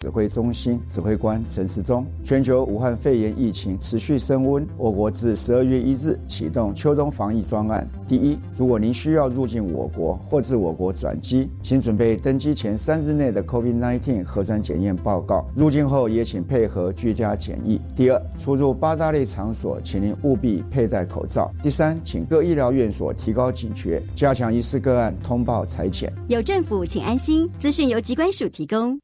指挥中心指挥官陈时中，全球武汉肺炎疫情持续升温，我国自十二月一日启动秋冬防疫专案。第一，如果您需要入境我国或自我国转机，请准备登机前三日内的 COVID-19 核酸检验报告。入境后也请配合居家检疫。第二，出入八大类场所，请您务必佩戴口罩。第三，请各医疗院所提高警觉，加强疑似个案通报裁剪。有政府，请安心。资讯由机关署提供。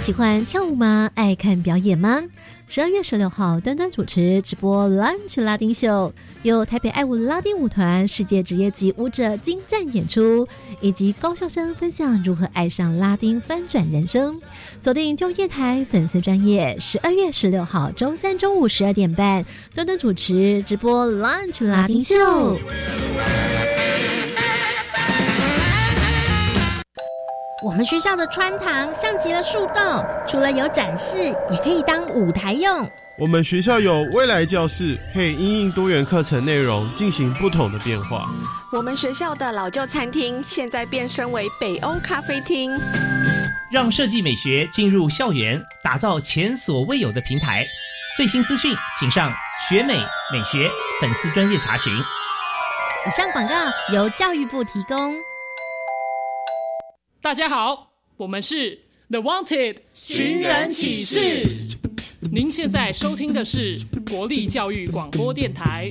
喜欢跳舞吗？爱看表演吗？十二月十六号，端端主持直播 Lunch 拉丁秀，由台北爱舞拉丁舞团世界职业级舞者精湛演出，以及高校生分享如何爱上拉丁翻转人生。锁定就业台粉丝专业，十二月十六号周三中午十二点半，端端主持直播 Lunch 拉丁秀。我们学校的穿堂像极了树洞，除了有展示，也可以当舞台用。我们学校有未来教室，可以因应多元课程内容进行不同的变化。我们学校的老旧餐厅现在变身为北欧咖啡厅，让设计美学进入校园，打造前所未有的平台。最新资讯，请上学美美学粉丝专业查询。以上广告由教育部提供。大家好，我们是 The Wanted 寻人启事。您现在收听的是国立教育广播电台。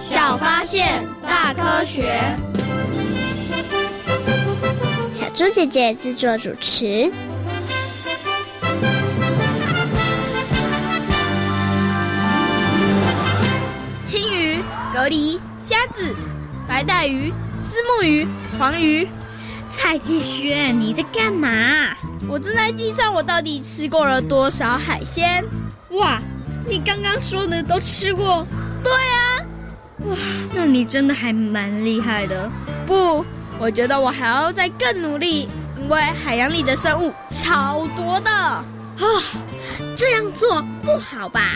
小发现，大科学。小猪姐姐制作主持。青鱼、蛤蜊、虾子、白带鱼、丝木鱼、黄鱼。蔡继轩，你在干嘛？我正在计算我到底吃过了多少海鲜。哇，你刚刚说的都吃过？对啊。哇，那你真的还蛮厉害的。不，我觉得我还要再更努力，因为海洋里的生物超多的。啊，这样做不好吧？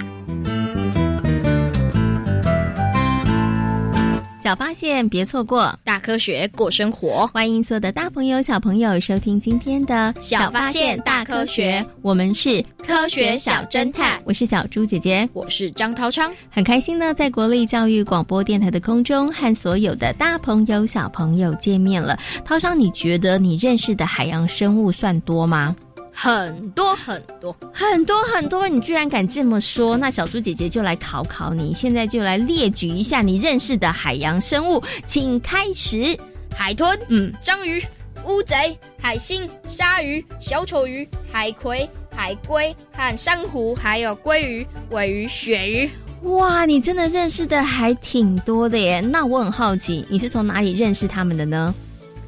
小发现，别错过大科学过生活。欢迎所有的大朋友、小朋友收听今天的小发现大科学。我们是科学小侦探，我是小猪姐姐，我是张涛昌。很开心呢，在国立教育广播电台的空中和所有的大朋友、小朋友见面了。涛昌，你觉得你认识的海洋生物算多吗？很多很多很多很多，你居然敢这么说？那小猪姐姐就来考考你，现在就来列举一下你认识的海洋生物，请开始。海豚，嗯，章鱼，乌贼，海星，鲨鱼，小丑鱼，海葵，海龟和珊瑚，还有鲑鱼、尾鱼、鳕鱼。哇，你真的认识的还挺多的耶！那我很好奇，你是从哪里认识他们的呢？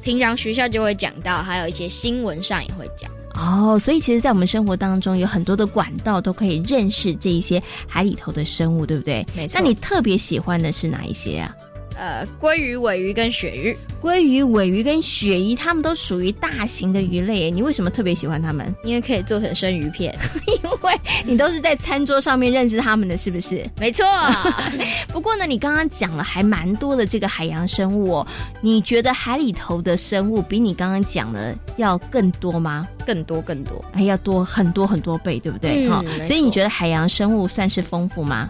平常学校就会讲到，还有一些新闻上也会讲。哦，所以其实，在我们生活当中，有很多的管道都可以认识这一些海里头的生物，对不对？没错。那你特别喜欢的是哪一些啊？呃，鲑鱼、尾鱼跟鳕鱼，鲑鱼、尾鱼跟鳕鱼，它们都属于大型的鱼类。你为什么特别喜欢它们？因为可以做成生鱼片。因为你都是在餐桌上面认识它们的，是不是？没错。不过呢，你刚刚讲了还蛮多的这个海洋生物哦。你觉得海里头的生物比你刚刚讲的要更多吗？更多更多，还要多很多很多倍，对不对？哈，所以你觉得海洋生物算是丰富吗？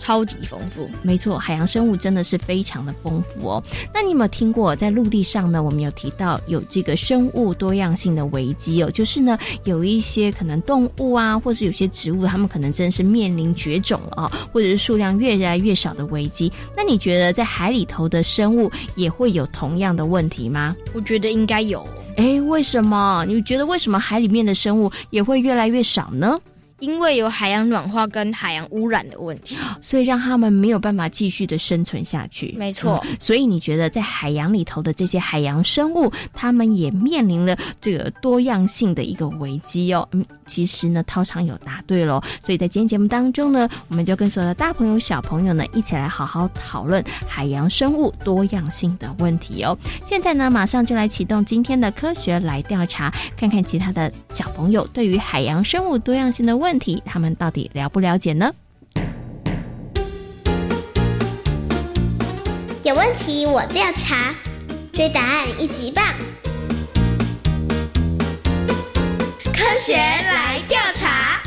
超级丰富。没错，海洋生物真的是非常的丰富哦。那你有没有听过，在陆地上呢？我们有提到有这个生物多样性的危机哦，就是呢，有一些可能动物啊，或者有些植物，它们可能真的是面临绝种了啊，或者是数量越来越少的危机。那你觉得在海里头的生物也会有同样的问题吗？我觉得应该有。哎，为什么？你觉得为什么海里面的生物也会越来越少呢？因为有海洋暖化跟海洋污染的问题，所以让他们没有办法继续的生存下去。没错，所以你觉得在海洋里头的这些海洋生物，他们也面临了这个多样性的一个危机哦。嗯，其实呢，涛场有答对喽。所以在今天节目当中呢，我们就跟所有的大朋友、小朋友呢，一起来好好讨论海洋生物多样性的问题哦。现在呢，马上就来启动今天的科学来调查，看看其他的小朋友对于海洋生物多样性的问。问题，他们到底了不了解呢？有问题我调查，追答案一级棒！科学来调查，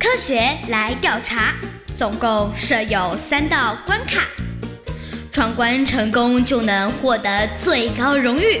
科学来调查，总共设有三道关卡，闯关成功就能获得最高荣誉。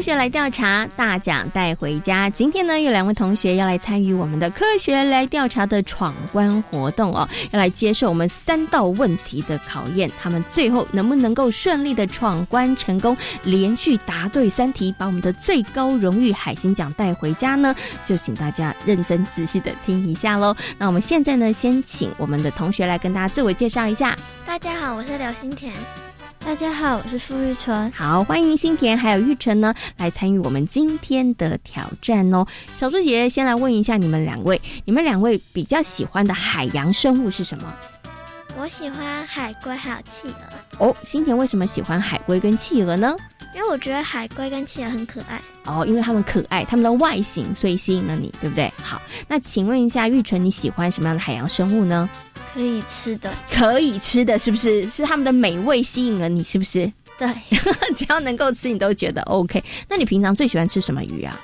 科学来调查，大奖带回家。今天呢，有两位同学要来参与我们的科学来调查的闯关活动哦，要来接受我们三道问题的考验。他们最后能不能够顺利的闯关成功，连续答对三题，把我们的最高荣誉海星奖带回家呢？就请大家认真仔细的听一下喽。那我们现在呢，先请我们的同学来跟大家自我介绍一下。大家好，我是刘新田。大家好，我是傅玉纯。好，欢迎新田还有玉纯呢来参与我们今天的挑战哦。小猪姐姐先来问一下你们两位，你们两位比较喜欢的海洋生物是什么？我喜欢海龟还有企鹅。哦，新田为什么喜欢海龟跟企鹅呢？因为我觉得海龟跟企鹅很可爱。哦，因为它们可爱，它们的外形所以吸引了你，对不对？好，那请问一下玉纯，你喜欢什么样的海洋生物呢？可以吃的，可以吃的是不是？是他们的美味吸引了你，是不是？对，只要能够吃，你都觉得 OK。那你平常最喜欢吃什么鱼啊？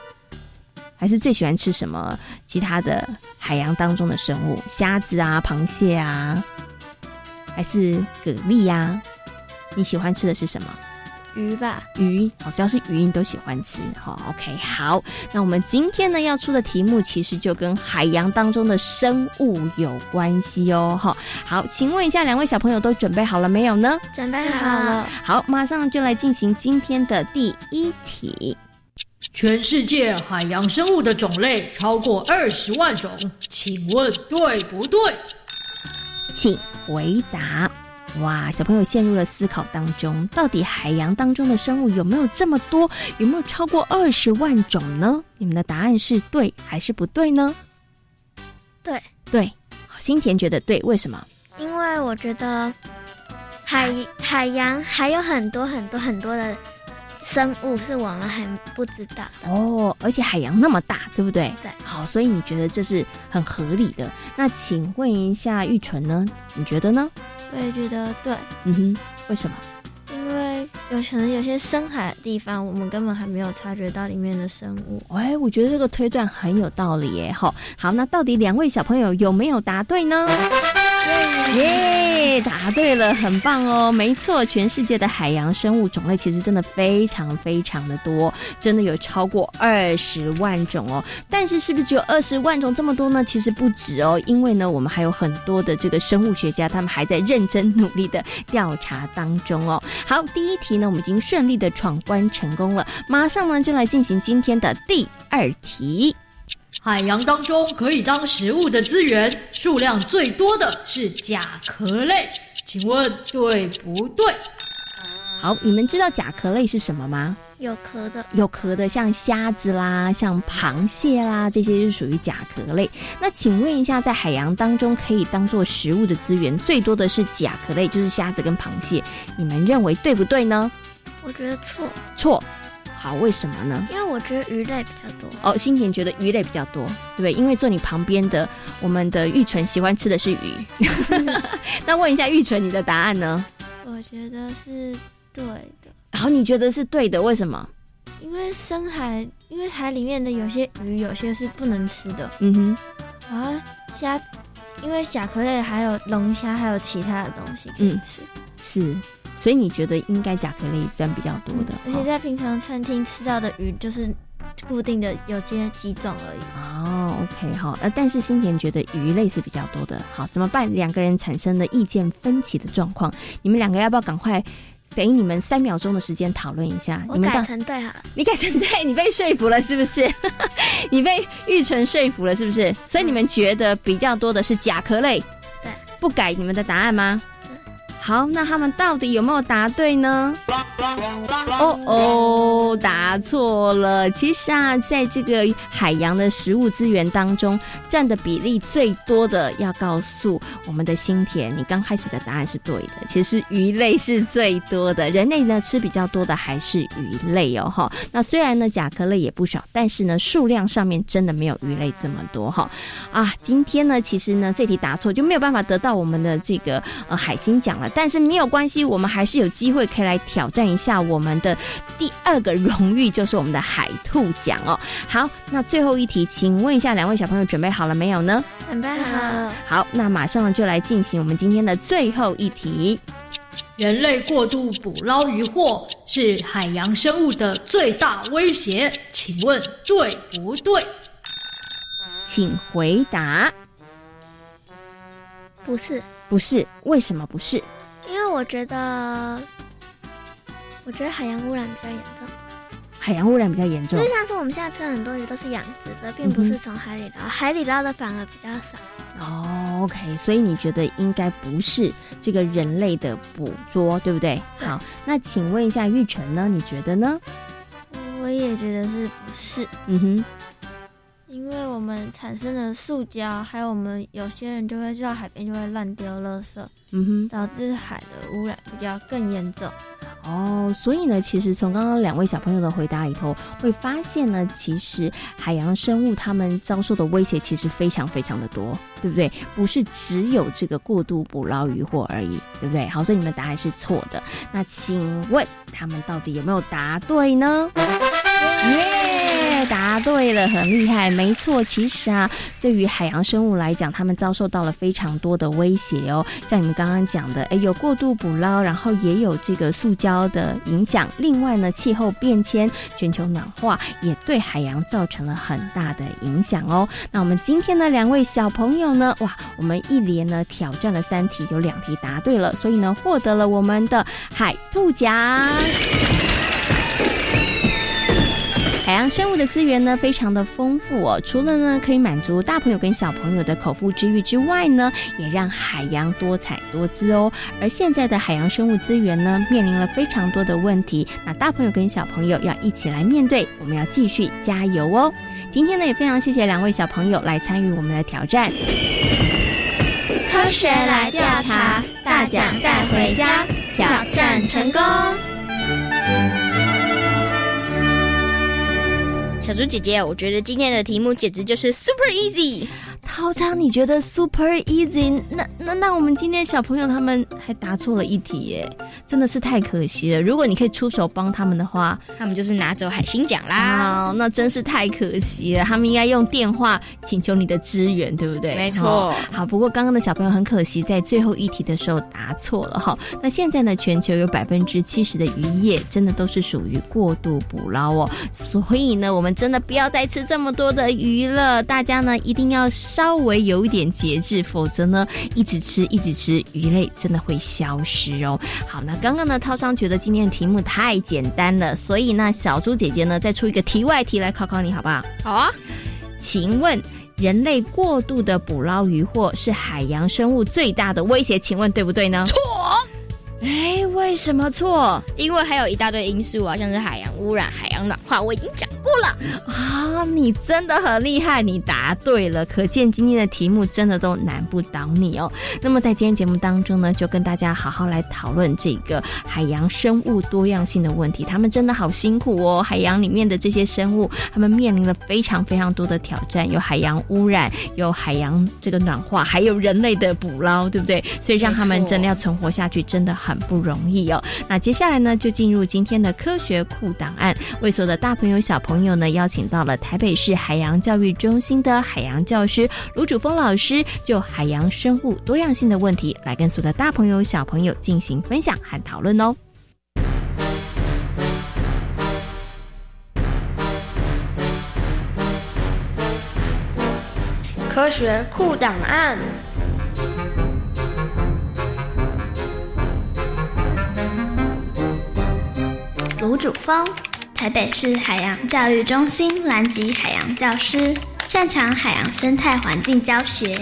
还是最喜欢吃什么其他的海洋当中的生物？虾子啊，螃蟹啊，还是蛤蜊呀？你喜欢吃的是什么？鱼吧，鱼，好，只要是鱼，你都喜欢吃。好，OK，好。那我们今天呢要出的题目，其实就跟海洋当中的生物有关系哦。哈，好，请问一下，两位小朋友都准备好了没有呢？准备好了。好，马上就来进行今天的第一题。全世界海洋生物的种类超过二十万种，请问对不对？请回答。哇，小朋友陷入了思考当中，到底海洋当中的生物有没有这么多？有没有超过二十万种呢？你们的答案是对还是不对呢？对对，好新田觉得对，为什么？因为我觉得海海洋还有很多很多很多的生物是我们还不知道的哦，而且海洋那么大，对不对？对，好，所以你觉得这是很合理的。那请问一下玉纯呢？你觉得呢？我也觉得对，嗯哼，为什么？因为有可能有些深海的地方，我们根本还没有察觉到里面的生物。哎，我觉得这个推断很有道理耶！好，好，那到底两位小朋友有没有答对呢？耶，答对了，很棒哦！没错，全世界的海洋生物种类其实真的非常非常的多，真的有超过二十万种哦。但是是不是只有二十万种这么多呢？其实不止哦，因为呢，我们还有很多的这个生物学家，他们还在认真努力的调查当中哦。好，第一题呢，我们已经顺利的闯关成功了，马上呢就来进行今天的第二题。海洋当中可以当食物的资源数量最多的是甲壳类，请问对不对？好，你们知道甲壳类是什么吗？有壳的，有壳的，像虾子啦，像螃蟹啦，这些是属于甲壳类。那请问一下，在海洋当中可以当做食物的资源最多的是甲壳类，就是虾子跟螃蟹。你们认为对不对呢？我觉得错。错。好，为什么呢？因为我觉得鱼类比较多。哦，新田觉得鱼类比较多，对不对？因为坐你旁边的我们的玉纯喜欢吃的是鱼。那问一下玉纯，你的答案呢？我觉得是对的。好，你觉得是对的，为什么？因为深海，因为海里面的有些鱼，有些是不能吃的。嗯哼。然后虾，因为甲壳类还有龙虾，还有其他的东西可以吃。是。所以你觉得应该甲壳类算比较多的，而且在平常餐厅吃到的鱼就是固定的有些几种而已。哦，OK，好，呃，但是新田觉得鱼类是比较多的，好，怎么办？两个人产生了意见分歧的状况，你们两个要不要赶快给你们三秒钟的时间讨论一下？你们改成对好了，你改成对，你被说服了是不是？你被玉纯说服了是不是？所以你们觉得比较多的是甲壳类，对，不改你们的答案吗？好，那他们到底有没有答对呢？哦哦，答错了。其实啊，在这个海洋的食物资源当中，占的比例最多的，要告诉我们的新田，你刚开始的答案是对的。其实鱼类是最多的，人类呢吃比较多的还是鱼类哦。哈，那虽然呢甲壳类也不少，但是呢数量上面真的没有鱼类这么多哈。啊，今天呢其实呢这题答错就没有办法得到我们的这个呃海星奖了。但是没有关系，我们还是有机会可以来挑战一下我们的第二个荣誉，就是我们的海兔奖哦。好，那最后一题，请问一下两位小朋友准备好了没有呢？准备好了。好，那马上就来进行我们今天的最后一题。人类过度捕捞渔获是海洋生物的最大威胁，请问对不对？请回答。不是。不是，为什么不是？因为我觉得，我觉得海洋污染比较严重。海洋污染比较严重，就像是我们现在吃很多鱼都是养殖的，并不是从海里捞，海里捞的反而比较少。哦，OK，所以你觉得应该不是这个人类的捕捉，对不对？好，那请问一下玉成呢？你觉得呢？我也觉得是不是？嗯哼。因为我们产生的塑胶，还有我们有些人就会到海边就会乱丢垃圾，嗯哼，导致海的污染比较更严重。哦，所以呢，其实从刚刚两位小朋友的回答里头，会发现呢，其实海洋生物他们遭受的威胁其实非常非常的多，对不对？不是只有这个过度捕捞渔获而已，对不对？好，所以你们答案是错的。那请问他们到底有没有答对呢？耶，答对了，很厉害，没错。其实啊，对于海洋生物来讲，他们遭受到了非常多的威胁哦。像你们刚刚讲的，哎，有过度捕捞，然后也有这个塑胶的影响。另外呢，气候变迁、全球暖化也对海洋造成了很大的影响哦。那我们今天的两位小朋友呢，哇，我们一连呢挑战了三题，有两题答对了，所以呢获得了我们的海兔奖。海洋生物的资源呢，非常的丰富哦。除了呢可以满足大朋友跟小朋友的口腹之欲之外呢，也让海洋多彩多姿哦。而现在的海洋生物资源呢，面临了非常多的问题。那大朋友跟小朋友要一起来面对，我们要继续加油哦。今天呢，也非常谢谢两位小朋友来参与我们的挑战。科学来调查，大奖带回家，挑战成功。小猪姐姐，我觉得今天的题目简直就是 super easy。涛昌，你觉得 super easy？那那那我们今天小朋友他们还答错了一题耶，真的是太可惜了。如果你可以出手帮他们的话，他们就是拿走海星奖啦。哦那真是太可惜了，他们应该用电话请求你的支援，对不对？没错。好，不过刚刚的小朋友很可惜，在最后一题的时候答错了哈。那现在呢，全球有百分之七十的渔业真的都是属于过度捕捞哦，所以呢，我们真的不要再吃这么多的鱼了。大家呢一定要。稍微有一点节制，否则呢，一直吃一直吃鱼类真的会消失哦。好，那刚刚呢，涛商觉得今天的题目太简单了，所以呢，小猪姐姐呢再出一个题外题来考考你，好不好？好啊。请问，人类过度的捕捞渔获是海洋生物最大的威胁？请问对不对呢？错。哎，为什么错？因为还有一大堆因素啊，像是海洋污染、海洋暖化，我已经讲过了你真的很厉害，你答对了。可见今天的题目真的都难不倒你哦。那么在今天节目当中呢，就跟大家好好来讨论这个海洋生物多样性的问题。他们真的好辛苦哦，海洋里面的这些生物，他们面临了非常非常多的挑战，有海洋污染，有海洋这个暖化，还有人类的捕捞，对不对？所以让他们真的要存活下去，真的很不容易哦。那接下来呢，就进入今天的科学库档案，为所有的大朋友小朋友呢，邀请到了台北市海洋教育中心的海洋教师卢主峰老师，就海洋生物多样性的问题，来跟所有的大朋友小朋友进行分享和讨论哦。科学库档案。卢主峰，台北市海洋教育中心蓝极海洋教师，擅长海洋生态环境教学。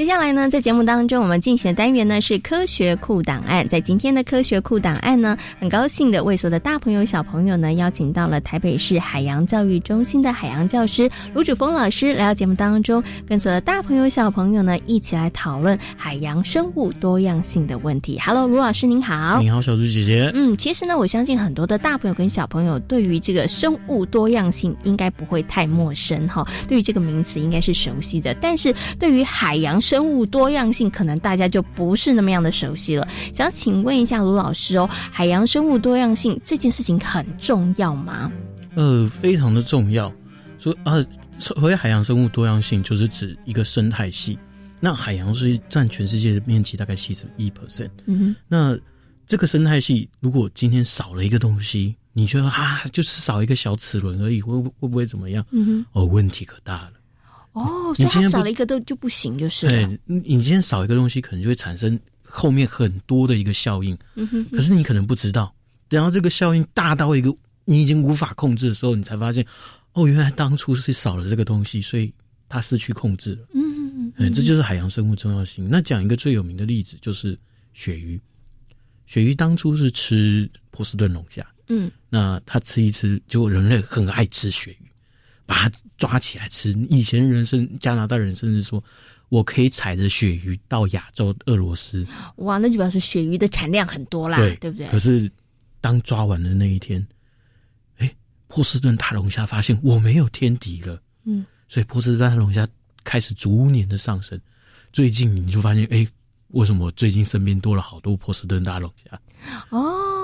接下来呢，在节目当中，我们进行的单元呢是科学库档案。在今天的科学库档案呢，很高兴的为所有的大朋友小朋友呢，邀请到了台北市海洋教育中心的海洋教师卢主峰老师来到节目当中，跟所有的大朋友小朋友呢一起来讨论海洋生物多样性的问题。Hello，卢老师您好。你好，小猪姐姐。嗯，其实呢，我相信很多的大朋友跟小朋友对于这个生物多样性应该不会太陌生哈，对于这个名词应该是熟悉的。但是对于海洋生物多样性，可能大家就不是那么样的熟悉了。想请问一下卢老师哦，海洋生物多样性这件事情很重要吗？呃，非常的重要。说啊，所谓海洋生物多样性，就是指一个生态系。那海洋是占全世界的面积大概七十一 percent。嗯哼。那这个生态系，如果今天少了一个东西，你觉得啊，就是少一个小齿轮而已，会会不会怎么样？嗯哼。哦，问题可大了。哦，所以它少了一个都就不行，就是对，你今天少一个东西，可能就会产生后面很多的一个效应。嗯哼，可是你可能不知道，然后这个效应大到一个你已经无法控制的时候，你才发现，哦，原来当初是少了这个东西，所以它失去控制了。嗯嗯嗯，这就是海洋生物重要性。那讲一个最有名的例子，就是鳕鱼。鳕鱼当初是吃波士顿龙虾，嗯，那它吃一吃，结果人类很爱吃鳕鱼。把它抓起来吃。以前人甚加拿大人甚至说，我可以踩着鳕鱼到亚洲俄罗斯。哇，那就表示鳕鱼的产量很多啦，对对不对？可是当抓完的那一天，哎，波士顿大龙虾发现我没有天敌了，嗯，所以波士顿大龙虾开始逐年的上升。最近你就发现，哎，为什么最近身边多了好多波士顿大龙虾？哦，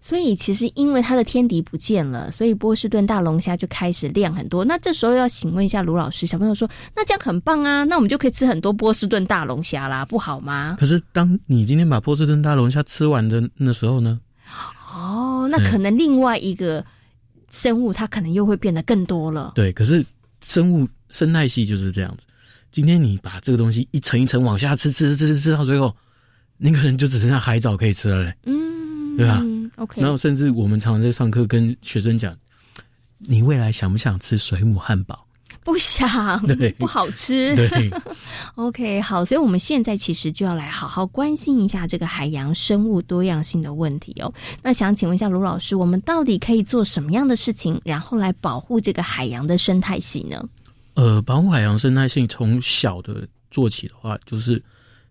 所以其实因为它的天敌不见了，所以波士顿大龙虾就开始量很多。那这时候要请问一下卢老师，小朋友说，那这样很棒啊，那我们就可以吃很多波士顿大龙虾啦，不好吗？可是当你今天把波士顿大龙虾吃完的那时候呢？哦，那可能另外一个生物它可能又会变得更多了。对，可是生物生态系就是这样子。今天你把这个东西一层一层往下吃，吃吃吃吃到最后，你可能就只剩下海藻可以吃了嘞。嗯，对吧？OK。然后甚至我们常常在上课跟学生讲，你未来想不想吃水母汉堡？不想，对，不好吃。对，OK，好，所以我们现在其实就要来好好关心一下这个海洋生物多样性的问题哦。那想请问一下卢老师，我们到底可以做什么样的事情，然后来保护这个海洋的生态系呢？呃，保护海洋生态性从小的做起的话，就是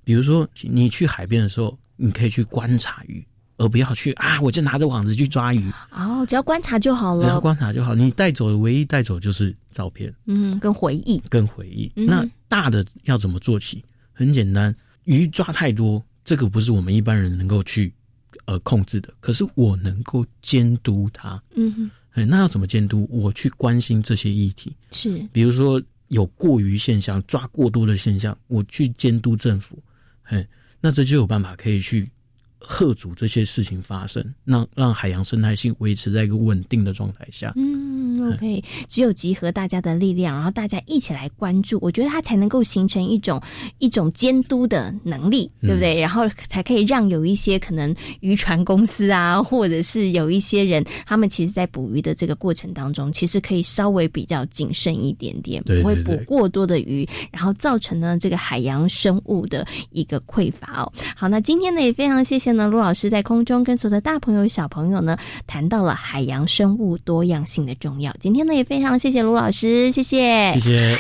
比如说你去海边的时候，你可以去观察鱼，而不要去啊，我就拿着网子去抓鱼。哦，只要观察就好了。只要观察就好，你带走的唯一带走就是照片，嗯，跟回忆，跟回忆。那大的要怎么做起？很简单，鱼抓太多，这个不是我们一般人能够去呃控制的，可是我能够监督它。嗯哼。哎，那要怎么监督？我去关心这些议题，是比如说有过于现象、抓过多的现象，我去监督政府。哎，那这就有办法可以去贺阻这些事情发生，让让海洋生态性维持在一个稳定的状态下。嗯，OK，只有集合大家的力量，然后大家一起来关注，我觉得它才能够形成一种一种监督的能力，对不对？然后才可以让有一些可能渔船公司啊，或者是有一些人，他们其实在捕鱼的这个过程当中，其实可以稍微比较谨慎一点点，不会捕过多的鱼，然后造成呢这个海洋生物的一个匮乏哦。好，那今天呢也非常谢谢呢卢老师在空中跟所有的大朋友小朋友呢谈到了海洋生物多样性的重要。今天呢也非常谢谢卢老师，谢谢，谢谢。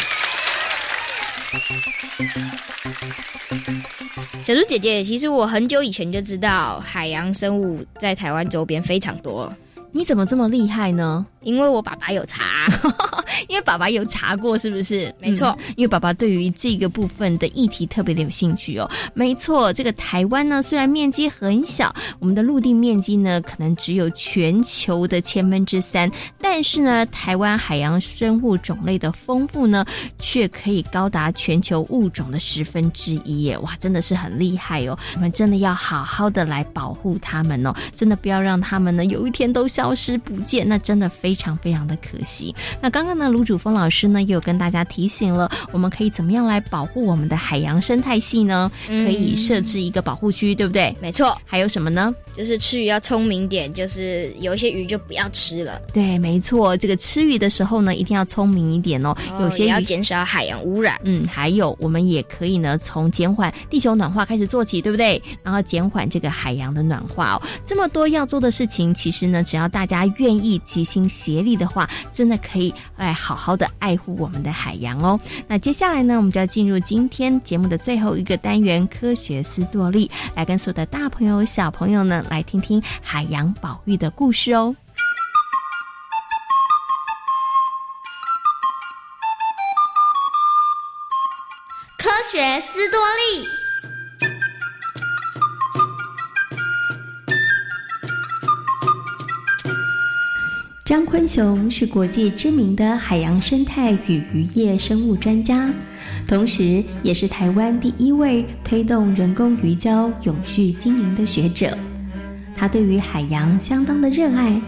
小猪姐姐，其实我很久以前就知道海洋生物在台湾周边非常多。你怎么这么厉害呢？因为我爸爸有查，因为爸爸有查过，是不是？没错，因为爸爸对于这个部分的议题特别的有兴趣哦。没错，这个台湾呢，虽然面积很小，我们的陆地面积呢，可能只有全球的千分之三，但是呢，台湾海洋生物种类的丰富呢，却可以高达全球物种的十分之一耶！哇，真的是很厉害哦。我们真的要好好的来保护它们哦，真的不要让它们呢有一天都消失不见，那真的非常非常的可惜。那刚刚呢，卢主峰老师呢，又跟大家提醒了，我们可以怎么样来保护我们的海洋生态系呢？可以设置一个保护区，对不对？没错。还有什么呢？就是吃鱼要聪明点，就是有一些鱼就不要吃了。对，没错。这个吃鱼的时候呢，一定要聪明一点哦。有些要减少海洋污染。嗯，还有我们也可以呢，从减缓地球暖化开始做起，对不对？然后减缓这个海洋的暖化哦。这么多要做的事情，其实呢，只要大家愿意齐心协力的话，真的可以来好好的爱护我们的海洋哦。那接下来呢，我们就要进入今天节目的最后一个单元——科学思多利，来跟所有的大朋友、小朋友呢。来听听海洋保育的故事哦！科学斯多利。张坤雄是国际知名的海洋生态与渔业生物专家。同时，也是台湾第一位推动人工鱼礁永续经营的学者。他对于海洋相当的热爱。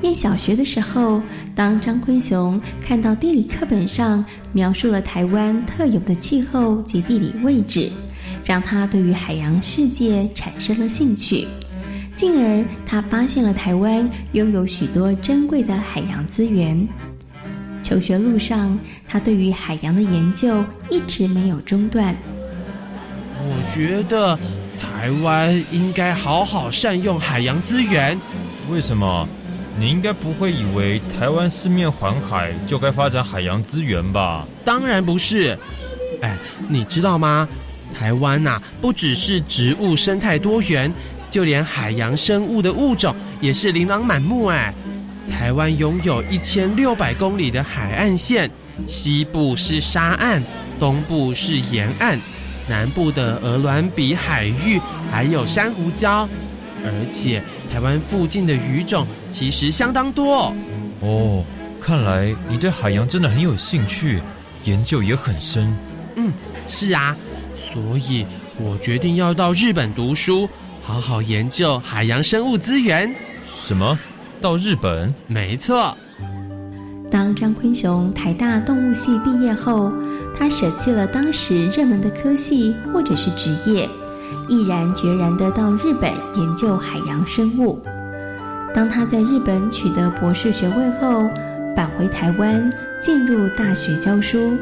念小学的时候，当张坤雄看到地理课本上描述了台湾特有的气候及地理位置，让他对于海洋世界产生了兴趣。进而，他发现了台湾拥有许多珍贵的海洋资源。求学路上，他对于海洋的研究一直没有中断。我觉得台湾应该好好善用海洋资源。为什么？你应该不会以为台湾四面环海就该发展海洋资源吧？当然不是。哎，你知道吗？台湾呐，不只是植物生态多元，就连海洋生物的物种也是琳琅满目哎。台湾拥有一千六百公里的海岸线，西部是沙岸，东部是沿岸，南部的鹅銮鼻海域还有珊瑚礁，而且台湾附近的鱼种其实相当多。哦，看来你对海洋真的很有兴趣，研究也很深。嗯，是啊，所以我决定要到日本读书，好好研究海洋生物资源。什么？到日本？没错。当张坤雄台大动物系毕业后，他舍弃了当时热门的科系或者是职业，毅然决然的到日本研究海洋生物。当他在日本取得博士学位后，返回台湾进入大学教书，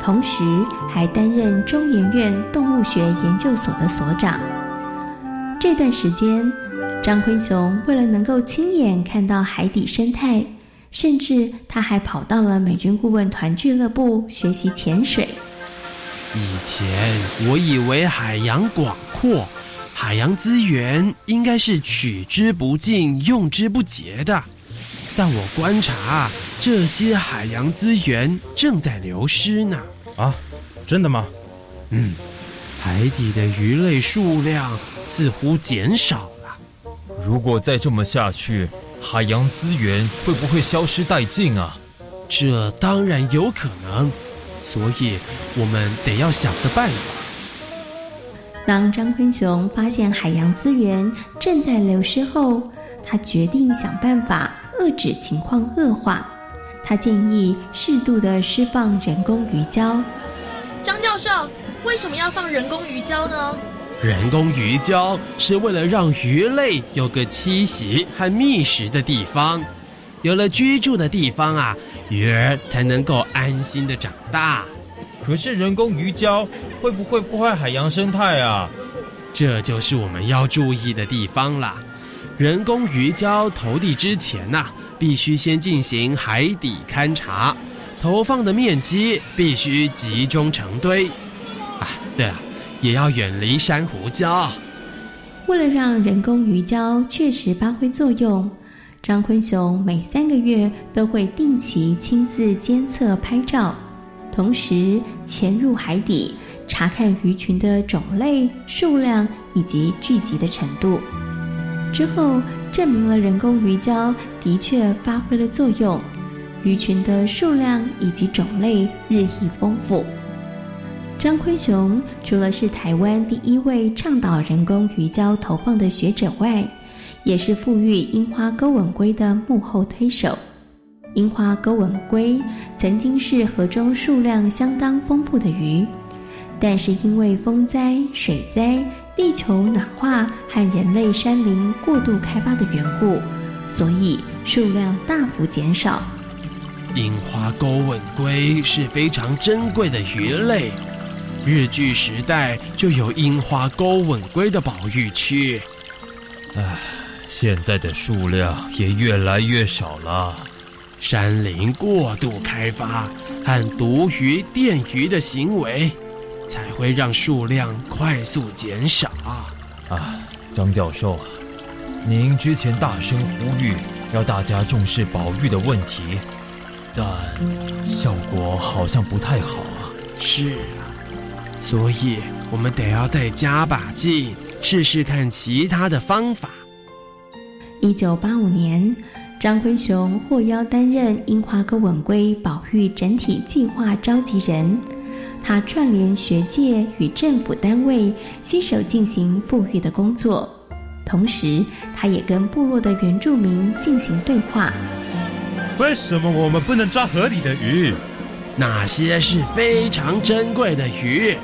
同时还担任中研院动物学研究所的所长。这段时间。张坤雄为了能够亲眼看到海底生态，甚至他还跑到了美军顾问团俱乐部学习潜水。以前我以为海洋广阔，海洋资源应该是取之不尽、用之不竭的，但我观察这些海洋资源正在流失呢。啊，真的吗？嗯，海底的鱼类数量似乎减少了。如果再这么下去，海洋资源会不会消失殆尽啊？这当然有可能，所以我们得要想个办法。当张坤雄发现海洋资源正在流失后，他决定想办法遏制情况恶化。他建议适度的释放人工鱼礁。张教授，为什么要放人工鱼礁呢？人工鱼礁是为了让鱼类有个栖息和觅食的地方，有了居住的地方啊，鱼儿才能够安心的长大。可是人工鱼礁会不会破坏海洋生态啊？这就是我们要注意的地方了。人工鱼礁投递之前呐，必须先进行海底勘察，投放的面积必须集中成堆。啊，对了。也要远离珊瑚礁。为了让人工鱼礁确实发挥作用，张坤雄每三个月都会定期亲自监测拍照，同时潜入海底查看鱼群的种类、数量以及聚集的程度。之后证明了人工鱼礁的确发挥了作用，鱼群的数量以及种类日益丰富。张坤雄除了是台湾第一位倡导人工鱼礁投放的学者外，也是富裕樱花钩吻龟的幕后推手。樱花钩吻龟曾经是河中数量相当丰富的鱼，但是因为风灾、水灾、地球暖化和人类山林过度开发的缘故，所以数量大幅减少。樱花钩吻龟是非常珍贵的鱼类。日据时代就有樱花钩吻龟的保育区，唉，现在的数量也越来越少了。山林过度开发和毒鱼电鱼的行为，才会让数量快速减少。啊，张教授，您之前大声呼吁要大家重视保育的问题，但效果好像不太好啊。是。所以，我们得要再加把劲，试试看其他的方法。一九八五年，张坤雄获邀担任樱花哥吻龟保育整体计划召集人，他串联学界与政府单位，携手进行富裕的工作。同时，他也跟部落的原住民进行对话。为什么我们不能抓河里的鱼？哪些是非常珍贵的鱼。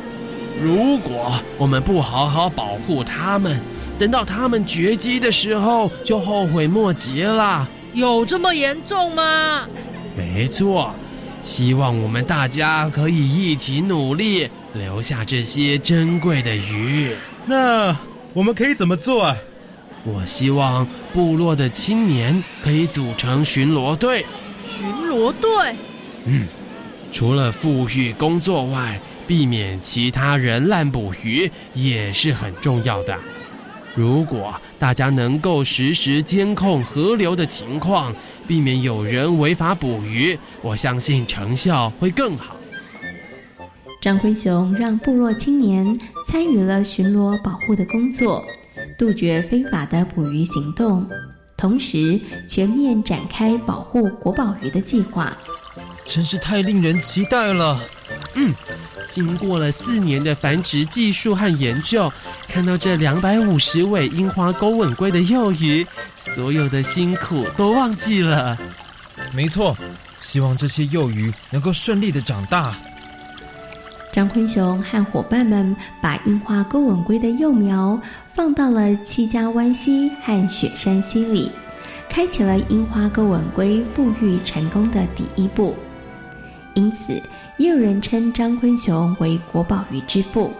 如果我们不好好保护他们，等到他们绝迹的时候，就后悔莫及了。有这么严重吗？没错，希望我们大家可以一起努力，留下这些珍贵的鱼。那我们可以怎么做啊？我希望部落的青年可以组成巡逻队。巡逻队？嗯，除了富裕工作外。避免其他人滥捕鱼也是很重要的。如果大家能够实时监控河流的情况，避免有人违法捕鱼，我相信成效会更好。张辉雄让部落青年参与了巡逻保护的工作，杜绝非法的捕鱼行动，同时全面展开保护国宝鱼的计划。真是太令人期待了。嗯。经过了四年的繁殖技术和研究，看到这两百五十尾樱花钩吻龟的幼鱼，所有的辛苦都忘记了。没错，希望这些幼鱼能够顺利的长大。张坤雄和伙伴们把樱花钩吻龟的幼苗放到了七家湾溪和雪山溪里，开启了樱花钩吻龟富育成功的第一步。因此。也有人称张坤雄为国宝鱼之父。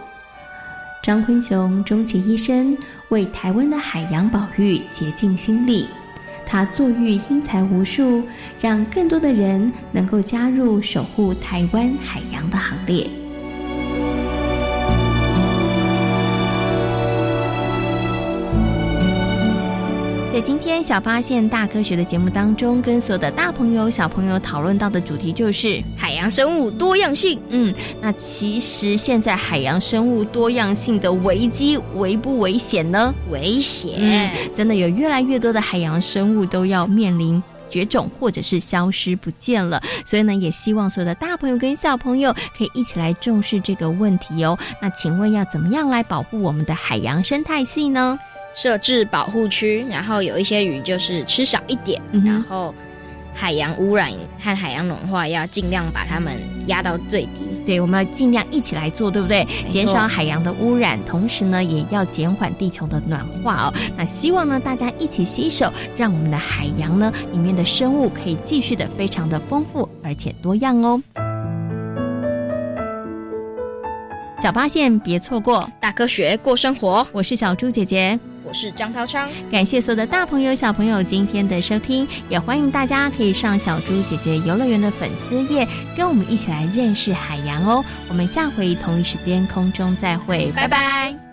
张坤雄终其一生为台湾的海洋保育竭尽心力，他作育英才无数，让更多的人能够加入守护台湾海洋的行列。在今天小发现大科学的节目当中，跟所有的大朋友、小朋友讨论到的主题就是海洋生物多样性。嗯，那其实现在海洋生物多样性的危机危不危险呢？危险，真的有越来越多的海洋生物都要面临绝种或者是消失不见了。所以呢，也希望所有的大朋友跟小朋友可以一起来重视这个问题哦。那请问要怎么样来保护我们的海洋生态系呢？设置保护区，然后有一些鱼就是吃少一点，然后海洋污染和海洋暖化要尽量把它们压到最低。对，我们要尽量一起来做，对不对？减少海洋的污染，同时呢，也要减缓地球的暖化哦。那希望呢，大家一起携手，让我们的海洋呢里面的生物可以继续的非常的丰富而且多样哦。小发现，别错过大科学过生活。我是小猪姐姐，我是张涛昌。感谢所有的大朋友、小朋友今天的收听，也欢迎大家可以上小猪姐姐游乐园的粉丝页，跟我们一起来认识海洋哦。我们下回同一时间空中再会，拜拜。